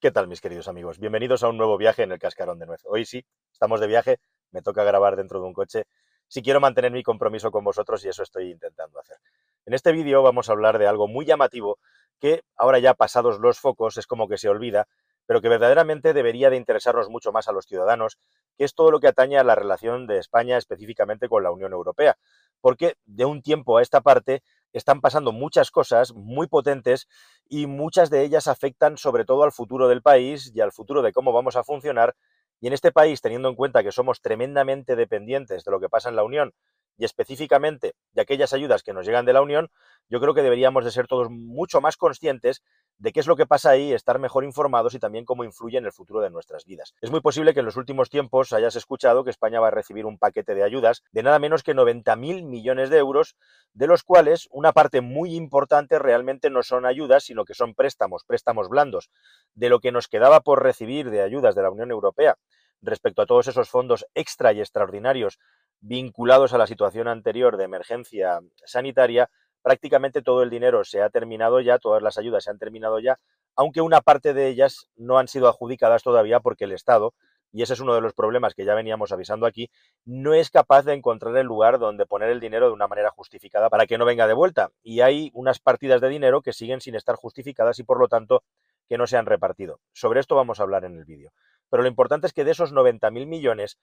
¿Qué tal, mis queridos amigos? Bienvenidos a un nuevo viaje en el Cascarón de Nuez. Hoy sí, estamos de viaje, me toca grabar dentro de un coche. Si quiero mantener mi compromiso con vosotros y eso estoy intentando hacer. En este vídeo vamos a hablar de algo muy llamativo que ahora ya pasados los focos es como que se olvida, pero que verdaderamente debería de interesarnos mucho más a los ciudadanos, que es todo lo que atañe a la relación de España específicamente con la Unión Europea. Porque de un tiempo a esta parte están pasando muchas cosas muy potentes y muchas de ellas afectan sobre todo al futuro del país y al futuro de cómo vamos a funcionar. Y en este país, teniendo en cuenta que somos tremendamente dependientes de lo que pasa en la Unión y específicamente de aquellas ayudas que nos llegan de la Unión, yo creo que deberíamos de ser todos mucho más conscientes de qué es lo que pasa ahí, estar mejor informados y también cómo influye en el futuro de nuestras vidas. Es muy posible que en los últimos tiempos hayas escuchado que España va a recibir un paquete de ayudas de nada menos que 90.000 millones de euros, de los cuales una parte muy importante realmente no son ayudas, sino que son préstamos, préstamos blandos, de lo que nos quedaba por recibir de ayudas de la Unión Europea respecto a todos esos fondos extra y extraordinarios vinculados a la situación anterior de emergencia sanitaria, prácticamente todo el dinero se ha terminado ya, todas las ayudas se han terminado ya, aunque una parte de ellas no han sido adjudicadas todavía porque el Estado, y ese es uno de los problemas que ya veníamos avisando aquí, no es capaz de encontrar el lugar donde poner el dinero de una manera justificada para que no venga de vuelta. Y hay unas partidas de dinero que siguen sin estar justificadas y por lo tanto que no se han repartido. Sobre esto vamos a hablar en el vídeo. Pero lo importante es que de esos 90.000 millones,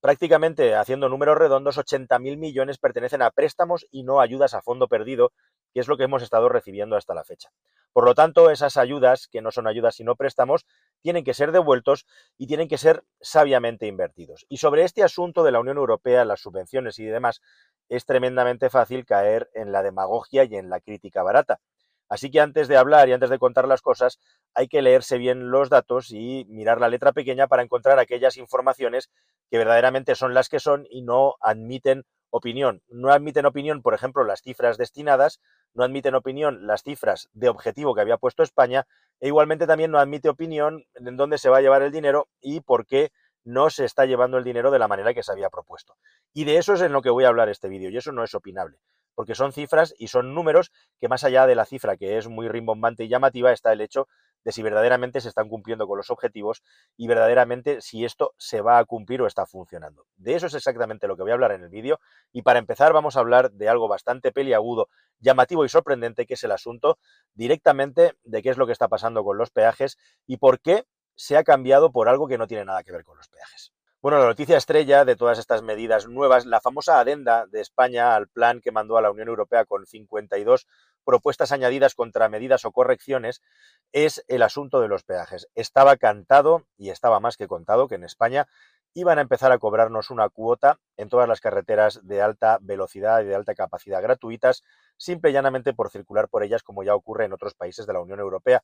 prácticamente haciendo números redondos, 80.000 millones pertenecen a préstamos y no ayudas a fondo perdido, que es lo que hemos estado recibiendo hasta la fecha. Por lo tanto, esas ayudas, que no son ayudas sino préstamos, tienen que ser devueltos y tienen que ser sabiamente invertidos. Y sobre este asunto de la Unión Europea, las subvenciones y demás, es tremendamente fácil caer en la demagogia y en la crítica barata. Así que antes de hablar y antes de contar las cosas, hay que leerse bien los datos y mirar la letra pequeña para encontrar aquellas informaciones que verdaderamente son las que son y no admiten opinión. No admiten opinión, por ejemplo, las cifras destinadas, no admiten opinión las cifras de objetivo que había puesto España e igualmente también no admite opinión en dónde se va a llevar el dinero y por qué no se está llevando el dinero de la manera que se había propuesto. Y de eso es en lo que voy a hablar este vídeo y eso no es opinable porque son cifras y son números que más allá de la cifra que es muy rimbombante y llamativa está el hecho de si verdaderamente se están cumpliendo con los objetivos y verdaderamente si esto se va a cumplir o está funcionando. De eso es exactamente lo que voy a hablar en el vídeo y para empezar vamos a hablar de algo bastante peliagudo, llamativo y sorprendente que es el asunto directamente de qué es lo que está pasando con los peajes y por qué se ha cambiado por algo que no tiene nada que ver con los peajes. Bueno, la noticia estrella de todas estas medidas nuevas, la famosa adenda de España al plan que mandó a la Unión Europea con 52 propuestas añadidas contra medidas o correcciones, es el asunto de los peajes. Estaba cantado y estaba más que contado que en España iban a empezar a cobrarnos una cuota en todas las carreteras de alta velocidad y de alta capacidad gratuitas, simple y llanamente por circular por ellas, como ya ocurre en otros países de la Unión Europea.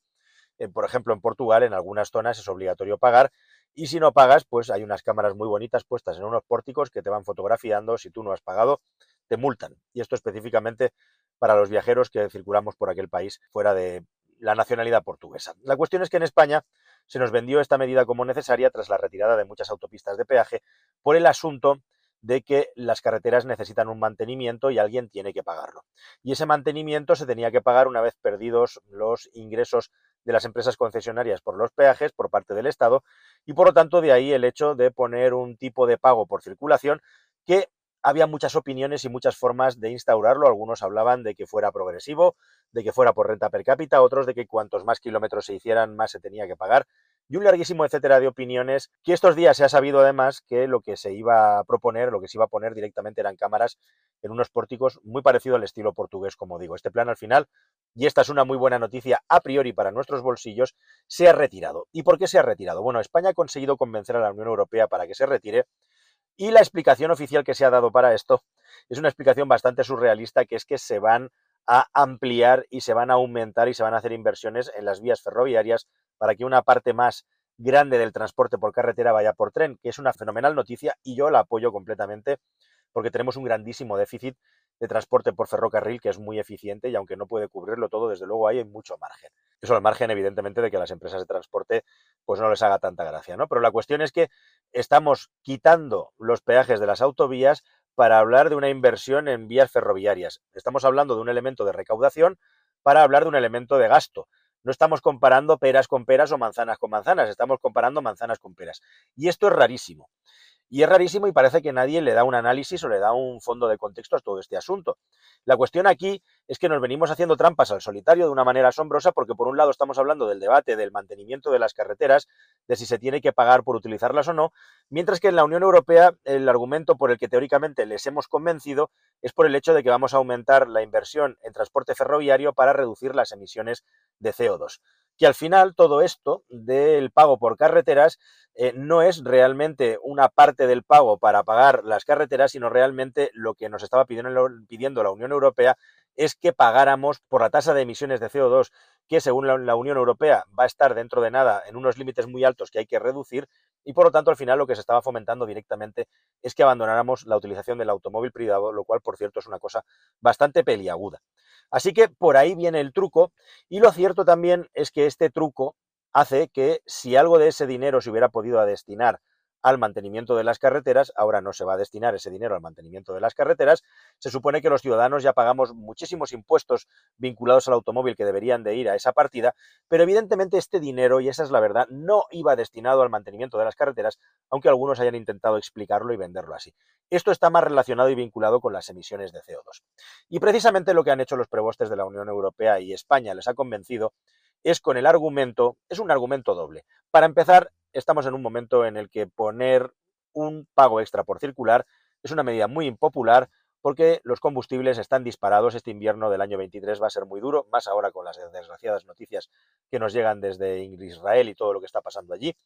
Eh, por ejemplo, en Portugal, en algunas zonas es obligatorio pagar y si no pagas, pues hay unas cámaras muy bonitas puestas en unos pórticos que te van fotografiando. Si tú no has pagado, te multan. Y esto específicamente para los viajeros que circulamos por aquel país fuera de la nacionalidad portuguesa. La cuestión es que en España se nos vendió esta medida como necesaria tras la retirada de muchas autopistas de peaje por el asunto de que las carreteras necesitan un mantenimiento y alguien tiene que pagarlo. Y ese mantenimiento se tenía que pagar una vez perdidos los ingresos de las empresas concesionarias por los peajes por parte del Estado y por lo tanto de ahí el hecho de poner un tipo de pago por circulación que había muchas opiniones y muchas formas de instaurarlo. Algunos hablaban de que fuera progresivo, de que fuera por renta per cápita, otros de que cuantos más kilómetros se hicieran más se tenía que pagar y un larguísimo etcétera de opiniones que estos días se ha sabido además que lo que se iba a proponer, lo que se iba a poner directamente eran cámaras en unos pórticos muy parecido al estilo portugués, como digo. Este plan al final y esta es una muy buena noticia a priori para nuestros bolsillos, se ha retirado. ¿Y por qué se ha retirado? Bueno, España ha conseguido convencer a la Unión Europea para que se retire y la explicación oficial que se ha dado para esto es una explicación bastante surrealista, que es que se van a ampliar y se van a aumentar y se van a hacer inversiones en las vías ferroviarias para que una parte más grande del transporte por carretera vaya por tren, que es una fenomenal noticia y yo la apoyo completamente porque tenemos un grandísimo déficit de transporte por ferrocarril que es muy eficiente y aunque no puede cubrirlo todo, desde luego hay mucho margen. Eso al margen, evidentemente, de que las empresas de transporte pues no les haga tanta gracia, ¿no? Pero la cuestión es que estamos quitando los peajes de las autovías para hablar de una inversión en vías ferroviarias. Estamos hablando de un elemento de recaudación para hablar de un elemento de gasto. No estamos comparando peras con peras o manzanas con manzanas, estamos comparando manzanas con peras. Y esto es rarísimo. Y es rarísimo y parece que nadie le da un análisis o le da un fondo de contexto a todo este asunto. La cuestión aquí es que nos venimos haciendo trampas al solitario de una manera asombrosa porque por un lado estamos hablando del debate del mantenimiento de las carreteras, de si se tiene que pagar por utilizarlas o no, mientras que en la Unión Europea el argumento por el que teóricamente les hemos convencido es por el hecho de que vamos a aumentar la inversión en transporte ferroviario para reducir las emisiones de CO2 que al final todo esto del pago por carreteras eh, no es realmente una parte del pago para pagar las carreteras, sino realmente lo que nos estaba pidiendo, pidiendo la Unión Europea es que pagáramos por la tasa de emisiones de CO2, que según la, Unión Europea va a estar dentro de nada en unos límites muy altos que hay que reducir, y por lo tanto al final lo que se estaba fomentando directamente es que abandonáramos la utilización del automóvil privado, lo cual por cierto es una cosa bastante peliaguda. Así que por ahí viene el truco y lo cierto también es que este truco hace que si algo de ese dinero se hubiera podido destinar al mantenimiento de las carreteras, ahora no se va a destinar ese dinero al mantenimiento de las carreteras, se supone que los ciudadanos ya pagamos muchísimos impuestos vinculados al automóvil que deberían de ir a esa partida, pero evidentemente este dinero, y esa es la verdad, no iba destinado al mantenimiento de las carreteras, aunque algunos hayan intentado explicarlo y venderlo así. Esto está más relacionado y vinculado con las emisiones de CO2. Y precisamente lo que han hecho los prebostes de la Unión Europea y España les ha convencido es con el argumento, es un argumento doble. Para empezar, estamos en un momento en el que poner un pago extra por circular es una medida muy impopular porque los combustibles están disparados. Este invierno del año 23 va a ser muy duro, más ahora con las desgraciadas noticias que nos llegan desde Israel y todo lo que está pasando allí.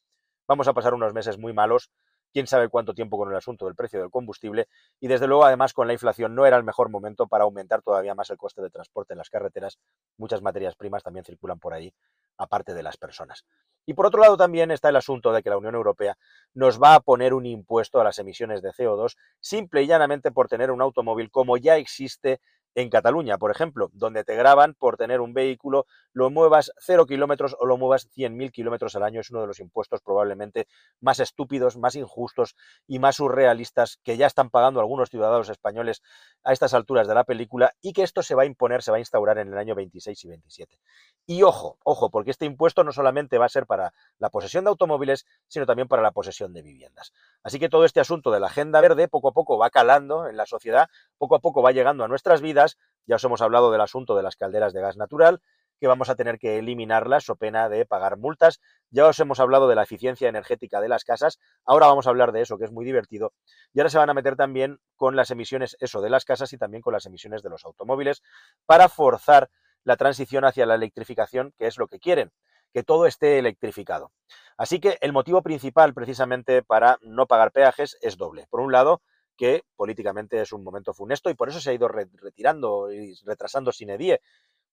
Vamos a pasar unos meses muy malos quién sabe cuánto tiempo con el asunto del precio del combustible y desde luego además con la inflación no era el mejor momento para aumentar todavía más el coste de transporte en las carreteras. Muchas materias primas también circulan por ahí, aparte de las personas. Y por otro lado también está el asunto de que la Unión Europea nos va a poner un impuesto a las emisiones de CO2 simple y llanamente por tener un automóvil como ya existe en Cataluña, por ejemplo, donde te graban por tener un vehículo, lo muevas 0 kilómetros o lo muevas 100.000 kilómetros al año, es uno de los impuestos probablemente más estúpidos, más injustos y más surrealistas que ya están pagando algunos ciudadanos españoles a estas alturas de la película y que esto se va a imponer, se va a instaurar en el año 26 y 27. Y ojo, ojo, porque este impuesto no solamente va a ser para la posesión de automóviles, sino también para la posesión de viviendas. Así que todo este asunto de la agenda verde poco a poco va calando en la sociedad, poco a poco va llegando a nuestras vidas ya os hemos hablado del asunto de las calderas de gas natural, que vamos a tener que eliminarlas o pena de pagar multas. Ya os hemos hablado de la eficiencia energética de las casas, ahora vamos a hablar de eso, que es muy divertido. Y ahora se van a meter también con las emisiones, eso, de las casas y también con las emisiones de los automóviles, para forzar la transición hacia la electrificación, que es lo que quieren, que todo esté electrificado. Así que el motivo principal precisamente para no pagar peajes es doble. Por un lado, que políticamente es un momento funesto y por eso se ha ido retirando y retrasando sin edie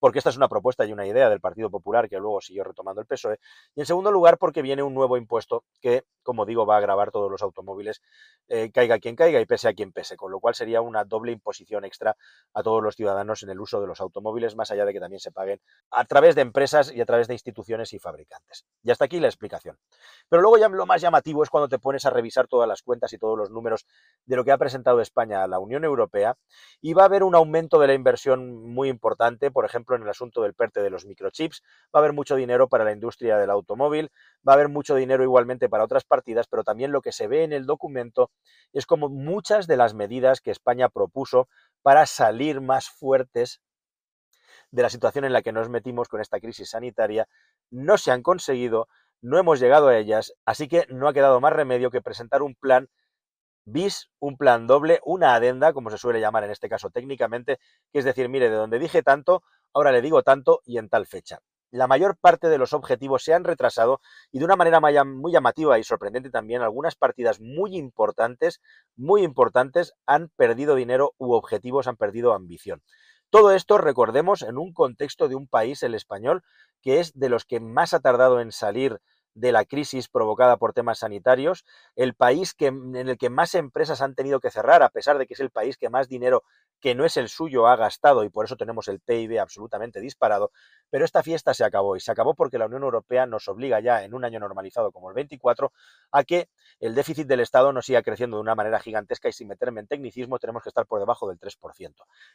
porque esta es una propuesta y una idea del Partido Popular que luego siguió retomando el PSOE, y en segundo lugar porque viene un nuevo impuesto que, como digo, va a grabar todos los automóviles, eh, caiga quien caiga y pese a quien pese, con lo cual sería una doble imposición extra a todos los ciudadanos en el uso de los automóviles, más allá de que también se paguen a través de empresas y a través de instituciones y fabricantes. Y hasta aquí la explicación. Pero luego ya lo más llamativo es cuando te pones a revisar todas las cuentas y todos los números de lo que ha presentado España a la Unión Europea y va a haber un aumento de la inversión muy importante, por ejemplo, en el asunto del PERTE de los microchips, va a haber mucho dinero para la industria del automóvil, va a haber mucho dinero igualmente para otras partidas, pero también lo que se ve en el documento es como muchas de las medidas que España propuso para salir más fuertes de la situación en la que nos metimos con esta crisis sanitaria no se han conseguido, no hemos llegado a ellas, así que no ha quedado más remedio que presentar un plan bis, un plan doble, una adenda, como se suele llamar en este caso técnicamente, que es decir, mire, de donde dije tanto, ahora le digo tanto y en tal fecha. La mayor parte de los objetivos se han retrasado y de una manera muy llamativa y sorprendente también, algunas partidas muy importantes, muy importantes, han perdido dinero u objetivos han perdido ambición. Todo esto, recordemos, en un contexto de un país, el español, que es de los que más ha tardado en salir de la crisis provocada por temas sanitarios, el país que, en el que más empresas han tenido que cerrar, a pesar de que es el país que más dinero que no es el suyo ha gastado y por eso tenemos el PIB absolutamente disparado, pero esta fiesta se acabó y se acabó porque la Unión Europea nos obliga ya en un año normalizado como el 24 a que el déficit del Estado no siga creciendo de una manera gigantesca y sin meterme en tecnicismo tenemos que estar por debajo del 3%.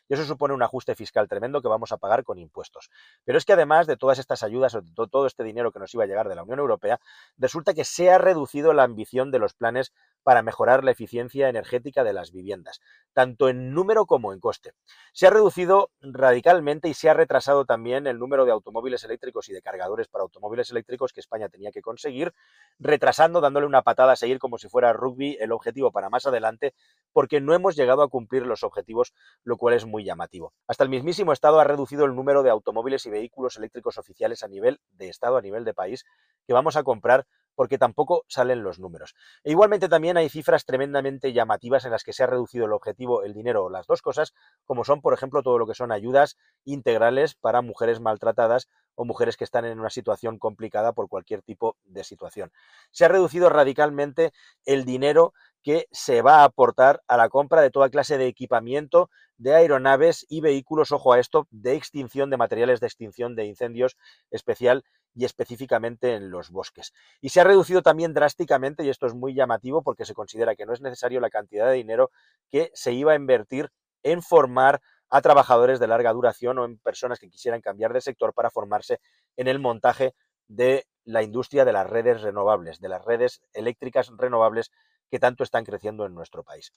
Y eso supone un ajuste fiscal tremendo que vamos a pagar con impuestos. Pero es que además de todas estas ayudas, de todo este dinero que nos iba a llegar de la Unión Europea, resulta que se ha reducido la ambición de los planes para mejorar la eficiencia energética de las viviendas, tanto en número como en coste. Se ha reducido radicalmente y se ha retrasado también el número de automóviles eléctricos y de cargadores para automóviles eléctricos que España tenía que conseguir, retrasando, dándole una patada a seguir como si fuera rugby el objetivo para más adelante, porque no hemos llegado a cumplir los objetivos, lo cual es muy llamativo. Hasta el mismísimo Estado ha reducido el número de automóviles y vehículos eléctricos oficiales a nivel de Estado, a nivel de país, que vamos a comprar porque tampoco salen los números. E igualmente también hay cifras tremendamente llamativas en las que se ha reducido el objetivo, el dinero o las dos cosas, como son, por ejemplo, todo lo que son ayudas integrales para mujeres maltratadas o mujeres que están en una situación complicada por cualquier tipo de situación. Se ha reducido radicalmente el dinero que se va a aportar a la compra de toda clase de equipamiento de aeronaves y vehículos, ojo a esto, de extinción de materiales de extinción de incendios especial y específicamente en los bosques. Y se ha reducido también drásticamente, y esto es muy llamativo porque se considera que no es necesario la cantidad de dinero que se iba a invertir en formar a trabajadores de larga duración o en personas que quisieran cambiar de sector para formarse en el montaje de la industria de las redes renovables, de las redes eléctricas renovables que tanto están creciendo en nuestro país.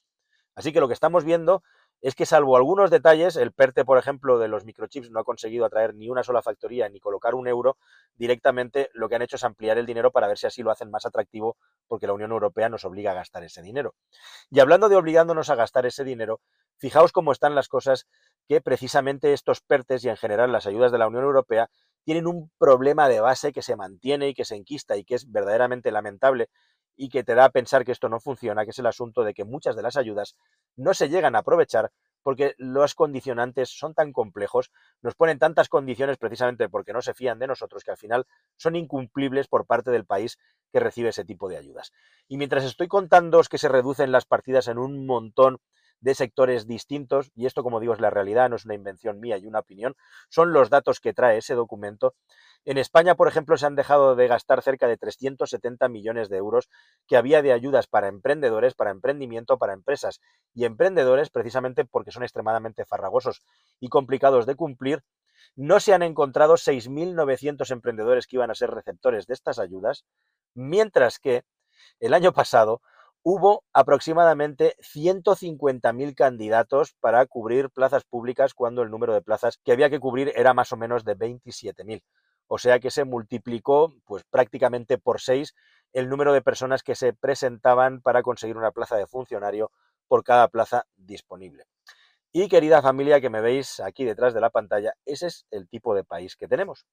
Así que lo que estamos viendo es que salvo algunos detalles, el PERTE, por ejemplo, de los microchips no ha conseguido atraer ni una sola factoría ni colocar un euro, directamente lo que han hecho es ampliar el dinero para ver si así lo hacen más atractivo, porque la Unión Europea nos obliga a gastar ese dinero. Y hablando de obligándonos a gastar ese dinero, fijaos cómo están las cosas que precisamente estos PERTES y en general las ayudas de la Unión Europea tienen un problema de base que se mantiene y que se enquista y que es verdaderamente lamentable y que te da a pensar que esto no funciona, que es el asunto de que muchas de las ayudas no se llegan a aprovechar porque los condicionantes son tan complejos, nos ponen tantas condiciones precisamente porque no se fían de nosotros que al final son incumplibles por parte del país que recibe ese tipo de ayudas. Y mientras estoy contando que se reducen las partidas en un montón de sectores distintos, y esto como digo es la realidad, no es una invención mía y una opinión, son los datos que trae ese documento, en España, por ejemplo, se han dejado de gastar cerca de 370 millones de euros que había de ayudas para emprendedores, para emprendimiento, para empresas y emprendedores, precisamente porque son extremadamente farragosos y complicados de cumplir. No se han encontrado 6.900 emprendedores que iban a ser receptores de estas ayudas, mientras que el año pasado hubo aproximadamente 150.000 candidatos para cubrir plazas públicas cuando el número de plazas que había que cubrir era más o menos de 27.000 o sea que se multiplicó pues prácticamente por seis el número de personas que se presentaban para conseguir una plaza de funcionario por cada plaza disponible. Y querida familia que me veis aquí detrás de la pantalla, ese es el tipo de país que tenemos.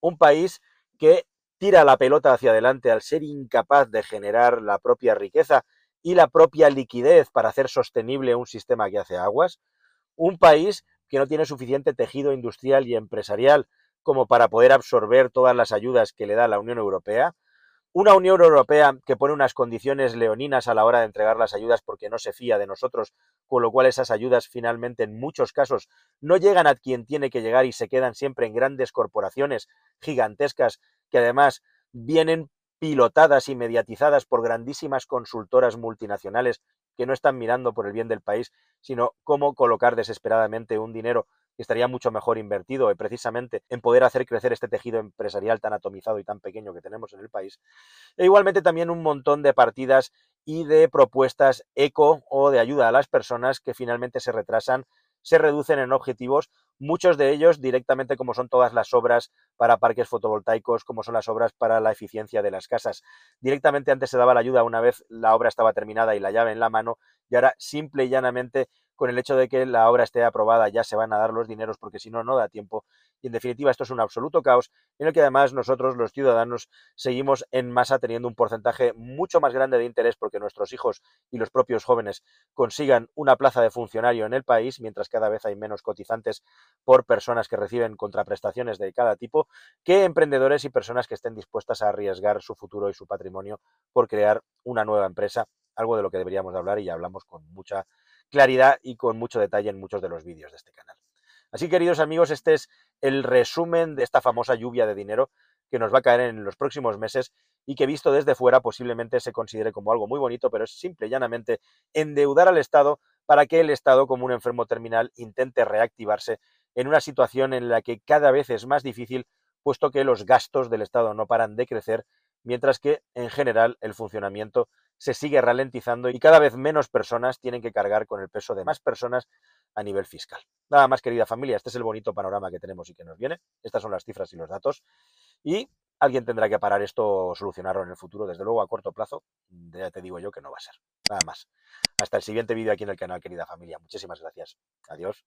Un país que tira la pelota hacia adelante al ser incapaz de generar la propia riqueza y la propia liquidez para hacer sostenible un sistema que hace aguas. Un país que no tiene suficiente tejido industrial y empresarial como para poder absorber todas las ayudas que le da la Unión Europea. Una Unión Europea que pone unas condiciones leoninas a la hora de entregar las ayudas porque no se fía de nosotros, con lo cual esas ayudas finalmente en muchos casos no llegan a quien tiene que llegar y se quedan siempre en grandes corporaciones gigantescas que además vienen pilotadas y mediatizadas por grandísimas consultoras multinacionales que no están mirando por el bien del país, sino cómo colocar desesperadamente un dinero estaría mucho mejor invertido eh, precisamente en poder hacer crecer este tejido empresarial tan atomizado y tan pequeño que tenemos en el país. E igualmente también un montón de partidas y de propuestas eco o de ayuda a las personas que finalmente se retrasan, se reducen en objetivos, muchos de ellos directamente como son todas las obras para parques fotovoltaicos, como son las obras para la eficiencia de las casas. Directamente antes se daba la ayuda una vez la obra estaba terminada y la llave en la mano, y ahora simple y llanamente con el hecho de que la obra esté aprobada ya se van a dar los dineros porque si no, no da tiempo. Y en definitiva, esto es un absoluto caos en el que además nosotros, los ciudadanos, seguimos en masa teniendo un porcentaje mucho más grande de interés porque nuestros hijos y los propios jóvenes consigan una plaza de funcionario en el país, mientras cada vez hay menos cotizantes por personas que reciben contraprestaciones de cada tipo, que emprendedores y personas que estén dispuestas a arriesgar su futuro y su patrimonio por crear una nueva empresa, algo de lo que deberíamos hablar y ya hablamos con mucha claridad y con mucho detalle en muchos de los vídeos de este canal. Así, queridos amigos, este es el resumen de esta famosa lluvia de dinero que nos va a caer en los próximos meses y que visto desde fuera posiblemente se considere como algo muy bonito, pero es simple y llanamente endeudar al Estado para que el Estado, como un enfermo terminal, intente reactivarse en una situación en la que cada vez es más difícil, puesto que los gastos del Estado no paran de crecer, mientras que en general el funcionamiento se sigue ralentizando y cada vez menos personas tienen que cargar con el peso de más personas a nivel fiscal. Nada más, querida familia, este es el bonito panorama que tenemos y que nos viene. Estas son las cifras y los datos. Y alguien tendrá que parar esto o solucionarlo en el futuro. Desde luego, a corto plazo, ya te digo yo que no va a ser. Nada más. Hasta el siguiente vídeo aquí en el canal, querida familia. Muchísimas gracias. Adiós.